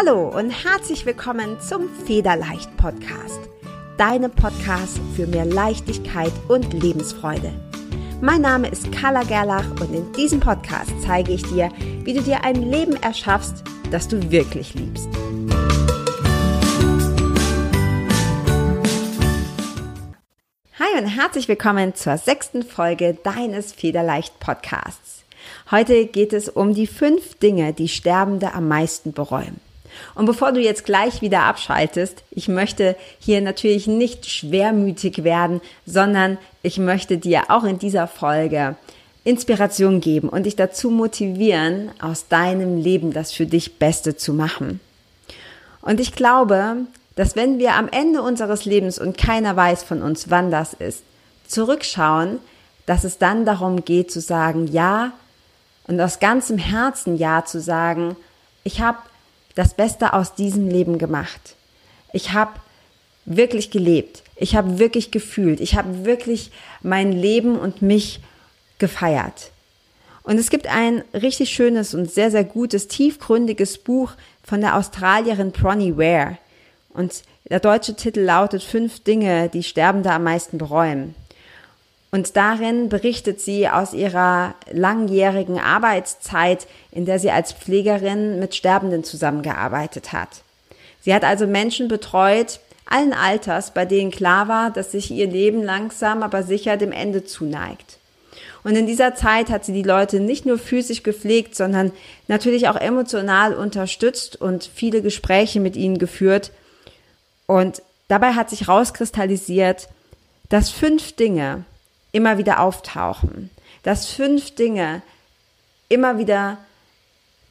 Hallo und herzlich willkommen zum Federleicht Podcast. Deinem Podcast für mehr Leichtigkeit und Lebensfreude. Mein Name ist Carla Gerlach und in diesem Podcast zeige ich dir, wie du dir ein Leben erschaffst, das du wirklich liebst. Hi und herzlich willkommen zur sechsten Folge deines Federleicht Podcasts. Heute geht es um die fünf Dinge, die Sterbende am meisten bereuen. Und bevor du jetzt gleich wieder abschaltest, ich möchte hier natürlich nicht schwermütig werden, sondern ich möchte dir auch in dieser Folge Inspiration geben und dich dazu motivieren, aus deinem Leben das für dich Beste zu machen. Und ich glaube, dass wenn wir am Ende unseres Lebens und keiner weiß von uns, wann das ist, zurückschauen, dass es dann darum geht zu sagen, ja, und aus ganzem Herzen Ja zu sagen, ich habe das Beste aus diesem Leben gemacht. Ich habe wirklich gelebt. Ich habe wirklich gefühlt. Ich habe wirklich mein Leben und mich gefeiert. Und es gibt ein richtig schönes und sehr, sehr gutes, tiefgründiges Buch von der Australierin Bronnie Ware. Und der deutsche Titel lautet Fünf Dinge, die Sterbende am meisten bereuen. Und darin berichtet sie aus ihrer langjährigen Arbeitszeit, in der sie als Pflegerin mit Sterbenden zusammengearbeitet hat. Sie hat also Menschen betreut, allen Alters, bei denen klar war, dass sich ihr Leben langsam, aber sicher dem Ende zuneigt. Und in dieser Zeit hat sie die Leute nicht nur physisch gepflegt, sondern natürlich auch emotional unterstützt und viele Gespräche mit ihnen geführt. Und dabei hat sich rauskristallisiert, dass fünf Dinge, immer wieder auftauchen, dass fünf Dinge immer wieder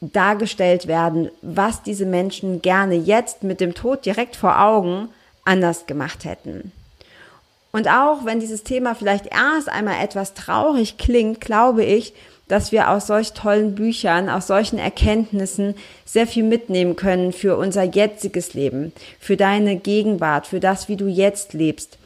dargestellt werden, was diese Menschen gerne jetzt mit dem Tod direkt vor Augen anders gemacht hätten. Und auch wenn dieses Thema vielleicht erst einmal etwas traurig klingt, glaube ich, dass wir aus solch tollen Büchern, aus solchen Erkenntnissen sehr viel mitnehmen können für unser jetziges Leben, für deine Gegenwart, für das, wie du jetzt lebst.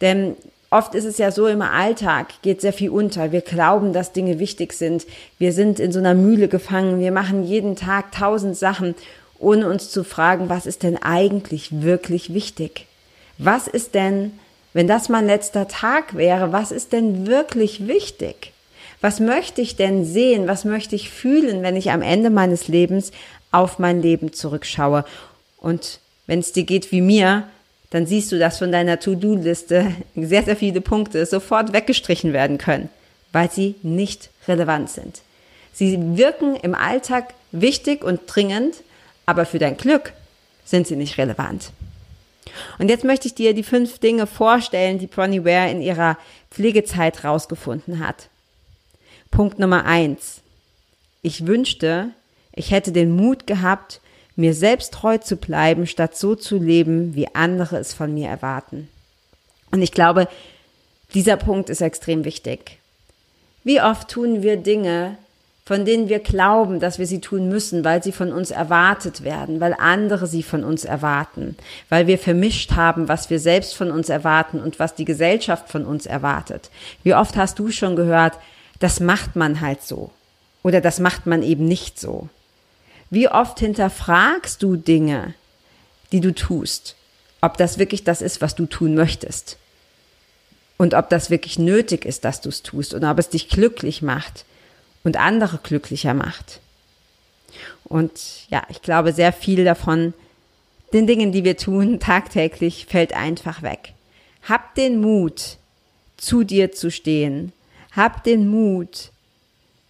Denn Oft ist es ja so, im Alltag geht sehr viel unter. Wir glauben, dass Dinge wichtig sind. Wir sind in so einer Mühle gefangen. Wir machen jeden Tag tausend Sachen, ohne uns zu fragen, was ist denn eigentlich wirklich wichtig? Was ist denn, wenn das mein letzter Tag wäre, was ist denn wirklich wichtig? Was möchte ich denn sehen? Was möchte ich fühlen, wenn ich am Ende meines Lebens auf mein Leben zurückschaue? Und wenn es dir geht wie mir, dann siehst du, dass von deiner To-Do-Liste sehr, sehr viele Punkte sofort weggestrichen werden können, weil sie nicht relevant sind. Sie wirken im Alltag wichtig und dringend, aber für dein Glück sind sie nicht relevant. Und jetzt möchte ich dir die fünf Dinge vorstellen, die Bronnie Ware in ihrer Pflegezeit rausgefunden hat. Punkt Nummer eins. Ich wünschte, ich hätte den Mut gehabt, mir selbst treu zu bleiben, statt so zu leben, wie andere es von mir erwarten. Und ich glaube, dieser Punkt ist extrem wichtig. Wie oft tun wir Dinge, von denen wir glauben, dass wir sie tun müssen, weil sie von uns erwartet werden, weil andere sie von uns erwarten, weil wir vermischt haben, was wir selbst von uns erwarten und was die Gesellschaft von uns erwartet. Wie oft hast du schon gehört, das macht man halt so oder das macht man eben nicht so. Wie oft hinterfragst du Dinge, die du tust, ob das wirklich das ist, was du tun möchtest? Und ob das wirklich nötig ist, dass du es tust und ob es dich glücklich macht und andere glücklicher macht. Und ja, ich glaube, sehr viel davon, den Dingen, die wir tun, tagtäglich, fällt einfach weg. Hab den Mut, zu dir zu stehen. Hab den Mut,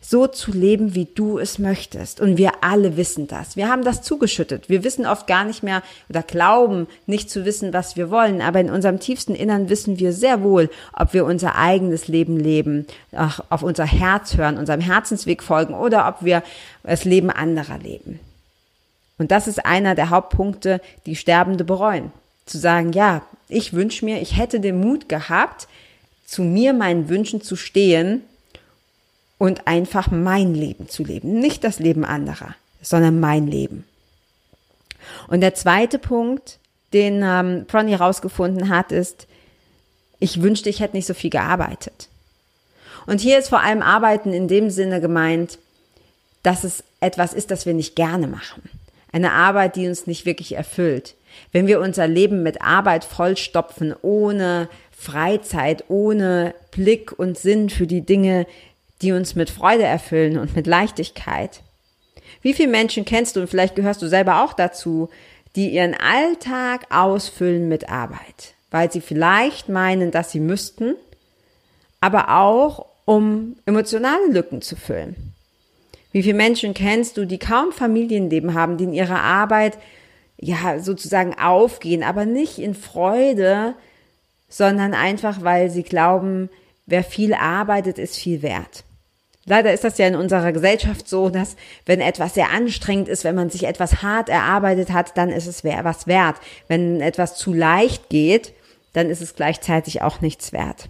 so zu leben, wie du es möchtest. Und wir alle wissen das. Wir haben das zugeschüttet. Wir wissen oft gar nicht mehr oder glauben nicht zu wissen, was wir wollen. Aber in unserem tiefsten Innern wissen wir sehr wohl, ob wir unser eigenes Leben leben, auf unser Herz hören, unserem Herzensweg folgen oder ob wir das Leben anderer leben. Und das ist einer der Hauptpunkte, die Sterbende bereuen. Zu sagen, ja, ich wünsche mir, ich hätte den Mut gehabt, zu mir, meinen Wünschen zu stehen und einfach mein Leben zu leben. Nicht das Leben anderer, sondern mein Leben. Und der zweite Punkt, den ähm, Pronny rausgefunden hat, ist, ich wünschte, ich hätte nicht so viel gearbeitet. Und hier ist vor allem Arbeiten in dem Sinne gemeint, dass es etwas ist, das wir nicht gerne machen. Eine Arbeit, die uns nicht wirklich erfüllt. Wenn wir unser Leben mit Arbeit vollstopfen, ohne Freizeit, ohne Blick und Sinn für die Dinge, die uns mit Freude erfüllen und mit Leichtigkeit. Wie viele Menschen kennst du und vielleicht gehörst du selber auch dazu, die ihren Alltag ausfüllen mit Arbeit, weil sie vielleicht meinen, dass sie müssten, aber auch um emotionale Lücken zu füllen. Wie viele Menschen kennst du, die kaum Familienleben haben, die in ihrer Arbeit ja sozusagen aufgehen, aber nicht in Freude, sondern einfach, weil sie glauben, wer viel arbeitet, ist viel wert. Leider ist das ja in unserer Gesellschaft so, dass wenn etwas sehr anstrengend ist, wenn man sich etwas hart erarbeitet hat, dann ist es was wert. Wenn etwas zu leicht geht, dann ist es gleichzeitig auch nichts wert.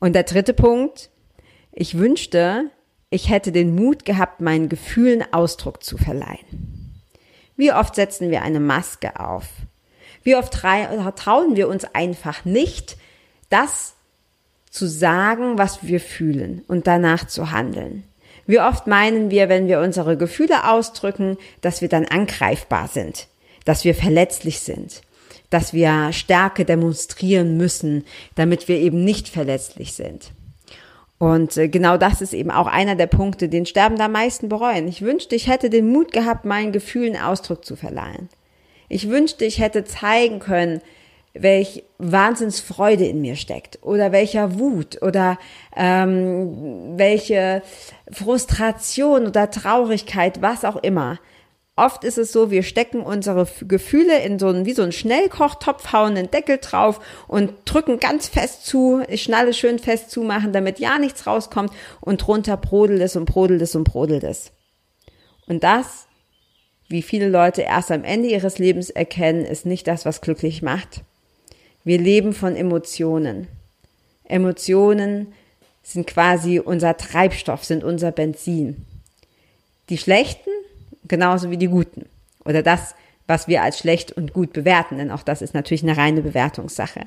Und der dritte Punkt, ich wünschte, ich hätte den Mut gehabt, meinen Gefühlen Ausdruck zu verleihen. Wie oft setzen wir eine Maske auf? Wie oft trauen wir uns einfach nicht, das zu sagen, was wir fühlen und danach zu handeln. Wie oft meinen wir, wenn wir unsere Gefühle ausdrücken, dass wir dann angreifbar sind, dass wir verletzlich sind, dass wir Stärke demonstrieren müssen, damit wir eben nicht verletzlich sind. Und äh, genau das ist eben auch einer der Punkte, den Sterben am meisten bereuen. Ich wünschte, ich hätte den Mut gehabt, meinen Gefühlen Ausdruck zu verleihen. Ich wünschte, ich hätte zeigen können, welch Wahnsinnsfreude in mir steckt oder welcher Wut oder ähm, welche Frustration oder Traurigkeit, was auch immer. Oft ist es so, wir stecken unsere Gefühle in so einen, wie so einen Schnellkochtopf, hauen einen Deckel drauf und drücken ganz fest zu, ich schnalle schön fest zumachen, damit ja nichts rauskommt und drunter brodelt es und brodelt es und brodelt es. Und das, wie viele Leute erst am Ende ihres Lebens erkennen, ist nicht das, was glücklich macht. Wir leben von Emotionen. Emotionen sind quasi unser Treibstoff, sind unser Benzin. Die schlechten genauso wie die guten. Oder das, was wir als schlecht und gut bewerten, denn auch das ist natürlich eine reine Bewertungssache.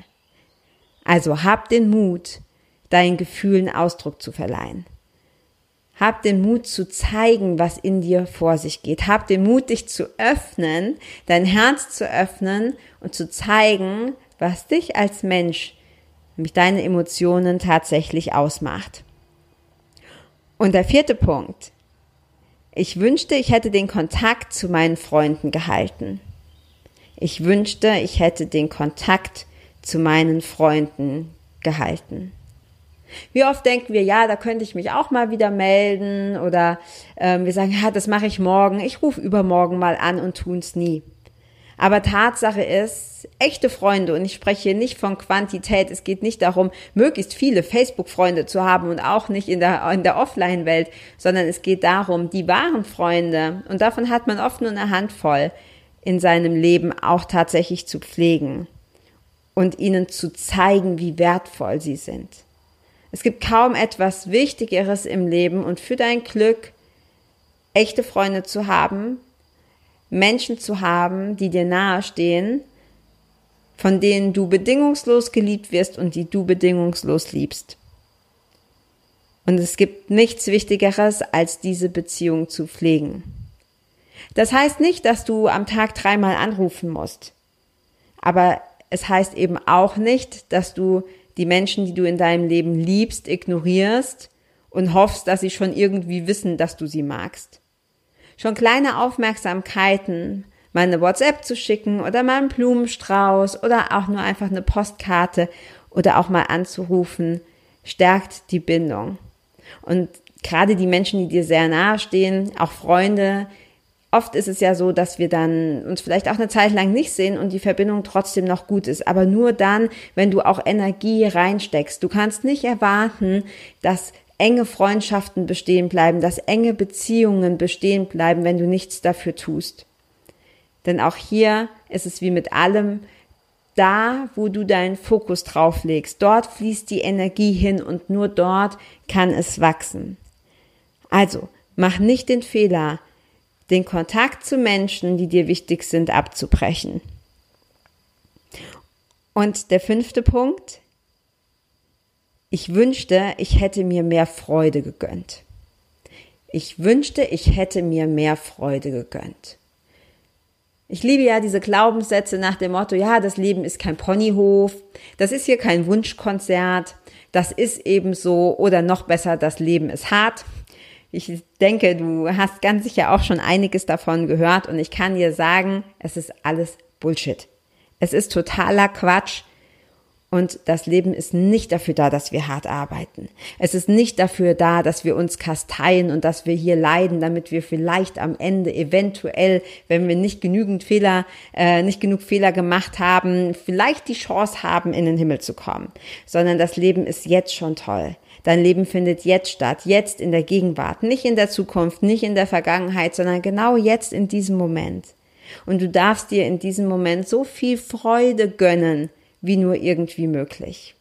Also hab den Mut, deinen Gefühlen Ausdruck zu verleihen. Hab den Mut zu zeigen, was in dir vor sich geht. Hab den Mut, dich zu öffnen, dein Herz zu öffnen und zu zeigen, was dich als Mensch, nämlich deine Emotionen tatsächlich ausmacht. Und der vierte Punkt. Ich wünschte, ich hätte den Kontakt zu meinen Freunden gehalten. Ich wünschte, ich hätte den Kontakt zu meinen Freunden gehalten. Wie oft denken wir, ja, da könnte ich mich auch mal wieder melden oder ähm, wir sagen, ja, das mache ich morgen, ich rufe übermorgen mal an und tun's nie. Aber Tatsache ist, echte Freunde, und ich spreche hier nicht von Quantität, es geht nicht darum, möglichst viele Facebook-Freunde zu haben und auch nicht in der, in der Offline-Welt, sondern es geht darum, die wahren Freunde, und davon hat man oft nur eine Handvoll, in seinem Leben auch tatsächlich zu pflegen und ihnen zu zeigen, wie wertvoll sie sind. Es gibt kaum etwas Wichtigeres im Leben und für dein Glück echte Freunde zu haben, Menschen zu haben, die dir nahestehen, von denen du bedingungslos geliebt wirst und die du bedingungslos liebst. Und es gibt nichts Wichtigeres, als diese Beziehung zu pflegen. Das heißt nicht, dass du am Tag dreimal anrufen musst. Aber es heißt eben auch nicht, dass du die Menschen, die du in deinem Leben liebst, ignorierst und hoffst, dass sie schon irgendwie wissen, dass du sie magst. Schon kleine Aufmerksamkeiten, mal eine WhatsApp zu schicken oder mal einen Blumenstrauß oder auch nur einfach eine Postkarte oder auch mal anzurufen, stärkt die Bindung. Und gerade die Menschen, die dir sehr nahe stehen, auch Freunde, oft ist es ja so, dass wir dann uns vielleicht auch eine Zeit lang nicht sehen und die Verbindung trotzdem noch gut ist. Aber nur dann, wenn du auch Energie reinsteckst. Du kannst nicht erwarten, dass enge Freundschaften bestehen bleiben, dass enge Beziehungen bestehen bleiben, wenn du nichts dafür tust. Denn auch hier ist es wie mit allem, da, wo du deinen Fokus drauf legst, dort fließt die Energie hin und nur dort kann es wachsen. Also, mach nicht den Fehler, den Kontakt zu Menschen, die dir wichtig sind, abzubrechen. Und der fünfte Punkt, ich wünschte, ich hätte mir mehr Freude gegönnt. ich wünschte, ich hätte mir mehr Freude gegönnt. Ich liebe ja diese Glaubenssätze nach dem Motto, ja, das Leben ist kein Ponyhof, das ist hier kein Wunschkonzert, das ist eben so oder noch besser, das Leben ist hart. Ich denke, du hast ganz sicher auch schon einiges davon gehört und ich kann dir sagen, es ist alles Bullshit. Es ist totaler Quatsch. Und das Leben ist nicht dafür da, dass wir hart arbeiten. Es ist nicht dafür da, dass wir uns kasteien und dass wir hier leiden, damit wir vielleicht am Ende eventuell, wenn wir nicht genügend Fehler, äh, nicht genug Fehler gemacht haben, vielleicht die Chance haben, in den Himmel zu kommen. Sondern das Leben ist jetzt schon toll. Dein Leben findet jetzt statt, jetzt in der Gegenwart, nicht in der Zukunft, nicht in der Vergangenheit, sondern genau jetzt in diesem Moment. Und du darfst dir in diesem Moment so viel Freude gönnen, wie nur irgendwie möglich.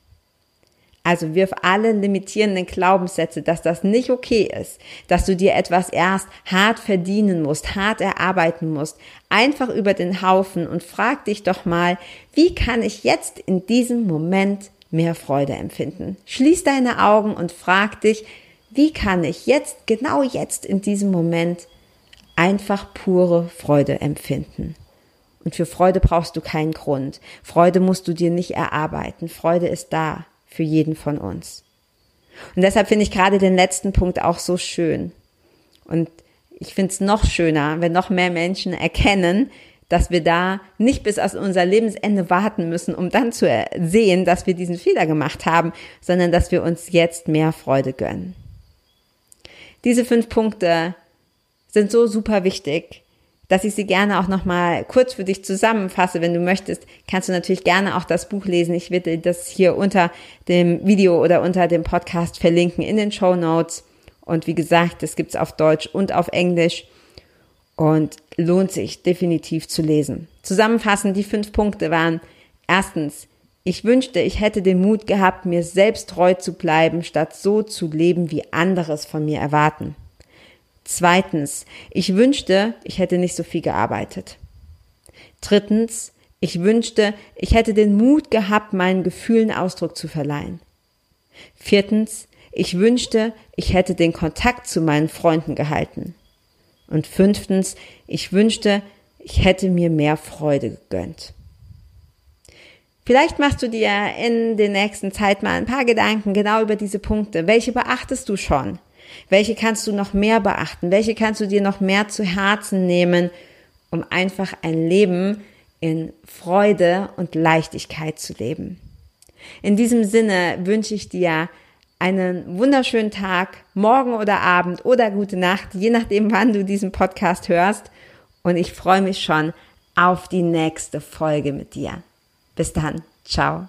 Also wirf alle limitierenden Glaubenssätze, dass das nicht okay ist, dass du dir etwas erst hart verdienen musst, hart erarbeiten musst, einfach über den Haufen und frag dich doch mal, wie kann ich jetzt in diesem Moment mehr Freude empfinden? Schließ deine Augen und frag dich, wie kann ich jetzt, genau jetzt in diesem Moment einfach pure Freude empfinden? Und für Freude brauchst du keinen Grund. Freude musst du dir nicht erarbeiten. Freude ist da für jeden von uns. Und deshalb finde ich gerade den letzten Punkt auch so schön. Und ich finde es noch schöner, wenn noch mehr Menschen erkennen, dass wir da nicht bis aus unser Lebensende warten müssen, um dann zu sehen, dass wir diesen Fehler gemacht haben, sondern dass wir uns jetzt mehr Freude gönnen. Diese fünf Punkte sind so super wichtig, dass ich sie gerne auch nochmal kurz für dich zusammenfasse. Wenn du möchtest, kannst du natürlich gerne auch das Buch lesen. Ich werde das hier unter dem Video oder unter dem Podcast verlinken in den Show Notes. Und wie gesagt, das gibt's auf Deutsch und auf Englisch und lohnt sich definitiv zu lesen. Zusammenfassend, die fünf Punkte waren erstens, ich wünschte, ich hätte den Mut gehabt, mir selbst treu zu bleiben, statt so zu leben, wie andere es von mir erwarten. Zweitens, ich wünschte, ich hätte nicht so viel gearbeitet. Drittens, ich wünschte, ich hätte den Mut gehabt, meinen Gefühlen Ausdruck zu verleihen. Viertens, ich wünschte, ich hätte den Kontakt zu meinen Freunden gehalten. Und fünftens, ich wünschte, ich hätte mir mehr Freude gegönnt. Vielleicht machst du dir in der nächsten Zeit mal ein paar Gedanken genau über diese Punkte. Welche beachtest du schon? Welche kannst du noch mehr beachten? Welche kannst du dir noch mehr zu Herzen nehmen, um einfach ein Leben in Freude und Leichtigkeit zu leben? In diesem Sinne wünsche ich dir einen wunderschönen Tag, morgen oder Abend oder gute Nacht, je nachdem, wann du diesen Podcast hörst. Und ich freue mich schon auf die nächste Folge mit dir. Bis dann. Ciao.